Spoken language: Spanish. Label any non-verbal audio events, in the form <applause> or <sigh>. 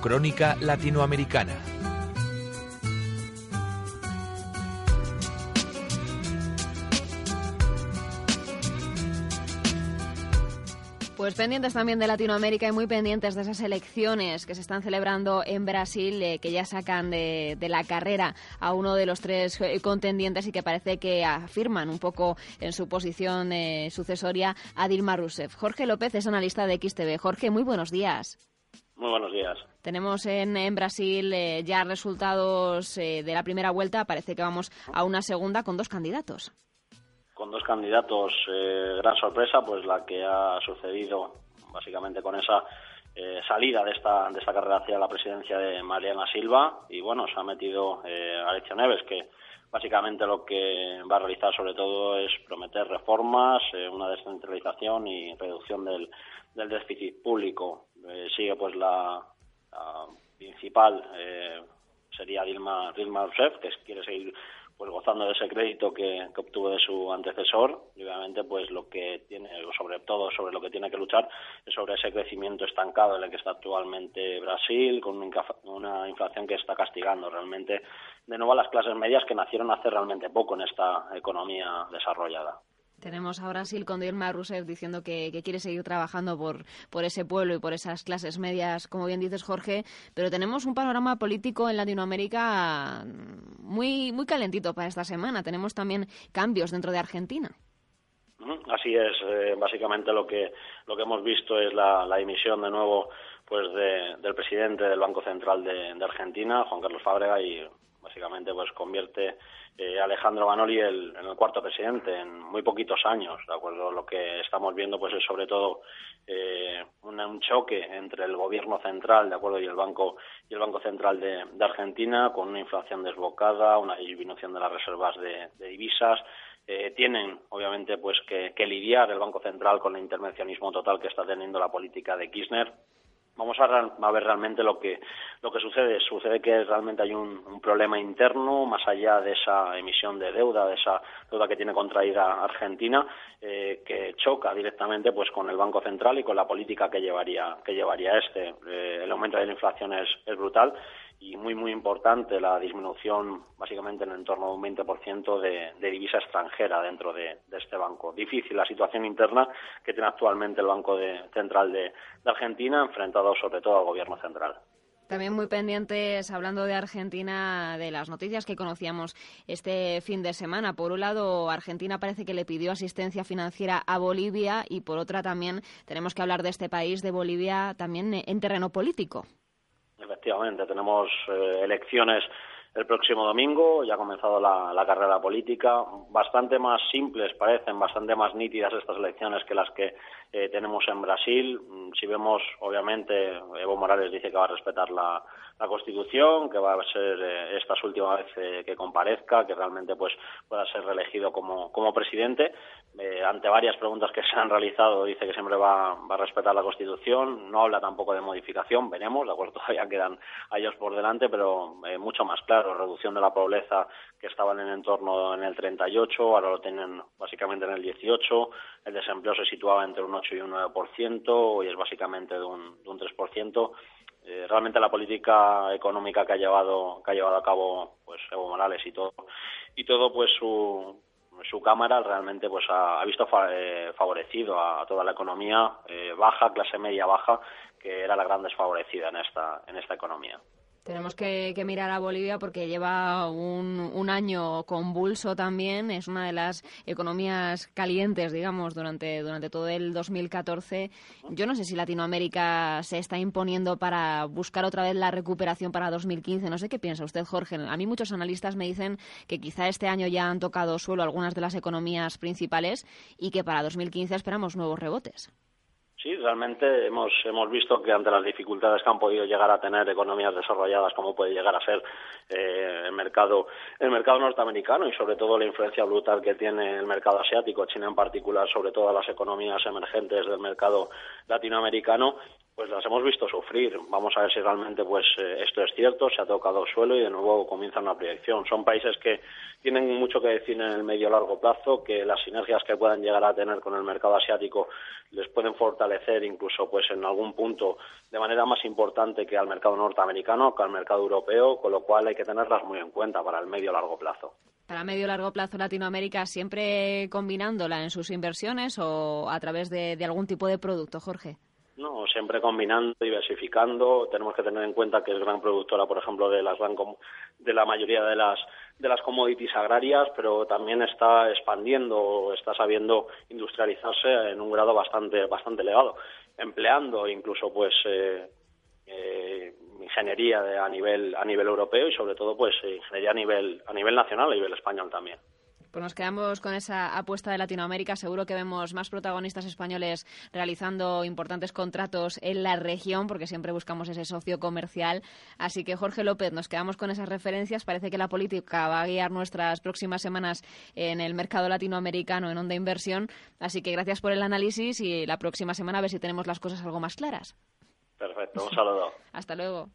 Crónica Latinoamericana. Pues pendientes también de Latinoamérica y muy pendientes de esas elecciones que se están celebrando en Brasil, eh, que ya sacan de, la carrera a uno de los tres eh, contendientes y que parece que afirman un poco en su posición eh, sucesoria a Dilma Rousseff. Jorge López es analista de XTV. Jorge, muy buenos días. Muy buenos días. Tenemos en, Brasil ya resultados de la primera vuelta. Parece que vamos a una segunda con dos candidatos con dos candidatos, eh, gran sorpresa, pues la que ha sucedido básicamente con esa eh, salida de esta, de esta carrera hacia la presidencia de Mariana Silva y bueno, se ha metido eh, Alexia Neves, que básicamente lo que va a realizar sobre todo es prometer reformas, eh, una descentralización y reducción del, del déficit público. sigue pues la, principal, sería Dilma, Dilma Rousseff, que quiere seguir pues gozando de ese crédito que, obtuvo de su antecesor y obviamente pues lo que tiene sobre todo sobre lo que tiene que luchar es sobre ese crecimiento estancado en el que está actualmente Brasil con una inflación que está castigando realmente de nuevo a las clases medias que nacieron hace realmente poco en esta economía desarrollada. Tenemos a Brasil con Dilma Rousseff diciendo que, quiere seguir trabajando por, por ese pueblo y por esas clases medias, como bien dices, Jorge, pero tenemos un panorama político en Latinoamérica muy, muy calentito para esta semana. Tenemos también cambios dentro de Argentina. Así es, eh, básicamente lo que, lo que hemos visto es la, la dimisión de nuevo pues del presidente del Banco Central de, de Argentina, Juan Carlos Fábrega, y básicamente pues convierte eh, Alejandro Manoli el, en el cuarto presidente en muy poquitos años, ¿de acuerdo? Lo que estamos viendo pues es sobre todo eh, un, choque entre el gobierno central, ¿de acuerdo? Y el banco y el banco central de, Argentina con una inflación desbocada, una disminución de las reservas de, divisas. Eh, tienen, obviamente, pues que, que lidiar el Banco Central con el intervencionismo total que está teniendo la política de Kirchner vamos a, ver realmente lo que lo que sucede. Sucede que realmente hay un, problema interno más allá de esa emisión de deuda de esa deuda que tiene contraída Argentina eh, que choca directamente pues con el banco central y con la política que llevaría que llevaría este. Eh, el aumento de la inflación es, es brutal y muy, muy importante la disminución, básicamente en torno a un 20% de, de divisa extranjera dentro de, este banco. Difícil la situación interna que tiene actualmente el Banco Central de, Argentina, enfrentado sobre todo al Gobierno central. También muy pendientes, hablando de Argentina, de las noticias que conocíamos este fin de semana. Por un lado, Argentina parece que le pidió asistencia financiera a Bolivia y por otra también tenemos que hablar de este país, de Bolivia, también en terreno político. Efectivamente, tenemos eh, elecciones el próximo domingo, ya ha comenzado la, carrera política, bastante más simples parecen, bastante más nítidas estas elecciones que las que eh, tenemos en Brasil. Mm, si vemos, obviamente, Evo Morales dice que va a respetar la, Constitución, que va a ser eh, esta su última vez que comparezca, que realmente pues pueda ser reelegido como, presidente. ante varias preguntas que <laughs> se han realizado, dice que siempre va, va, a respetar la Constitución, no habla tampoco de modificación, veremos, de acuerdo, <laughs> todavía quedan años por delante, pero mucho más claro reducción de la pobreza que estaba en el entorno en el 38, ahora lo tienen básicamente en el 18, el desempleo se situaba entre un 8 y un 9%, hoy es básicamente de un, de un 3%. Eh, realmente la política económica que ha llevado que ha llevado a cabo pues Evo Morales y todo y todo pues su su cámara realmente pues ha, visto eh, favorecido a, toda la economía eh, baja clase media baja que era la gran desfavorecida en esta en esta economía tenemos que, mirar a Bolivia porque lleva un, un, año convulso también. Es una de las economías calientes, digamos, durante, durante todo el 2014. Yo no sé si Latinoamérica se está imponiendo para buscar otra vez la recuperación para 2015. No sé qué piensa usted, Jorge. A mí muchos analistas me dicen que quizá este año ya han tocado suelo algunas de las economías principales y que para 2015 esperamos nuevos rebotes. Sí, realmente hemos, hemos visto que ante las dificultades que han podido llegar a tener economías desarrolladas, como puede llegar a ser eh, el, mercado, el mercado norteamericano y sobre todo la influencia brutal que tiene el mercado asiático, China en particular, sobre todas las economías emergentes del mercado latinoamericano, pues las hemos visto sufrir. Vamos a ver si realmente pues eh, esto es cierto, se ha tocado suelo y de nuevo comienza una proyección. Son países que tienen mucho que decir en el medio largo plazo, que las sinergias que puedan llegar a tener con el mercado asiático les pueden fortalecer incluso pues en algún punto de manera más importante que al mercado norteamericano, que al mercado europeo, con lo cual hay que tenerlas muy en cuenta para el medio largo plazo. Para medio largo plazo Latinoamérica siempre combinándola en sus inversiones o a través de algún tipo de producto, Jorge. No, siempre combinando, diversificando. Tenemos que tener en cuenta que es gran productora, por ejemplo, de las de la mayoría de las de las commodities agrarias, pero también está expandiendo, está sabiendo industrializarse en un grado bastante bastante elevado, empleando incluso pues eh, eh, ingeniería a nivel a nivel europeo y sobre todo pues ingeniería a nivel a nivel nacional, a nivel español también. Pues nos quedamos con esa apuesta de Latinoamérica. Seguro que vemos más protagonistas españoles realizando importantes contratos en la región, porque siempre buscamos ese socio comercial. Así que, Jorge López, nos quedamos con esas referencias. Parece que la política va a guiar nuestras próximas semanas en el mercado latinoamericano en onda inversión. Así que gracias por el análisis y la próxima semana a ver si tenemos las cosas algo más claras. Perfecto, un saludo. <laughs> Hasta luego.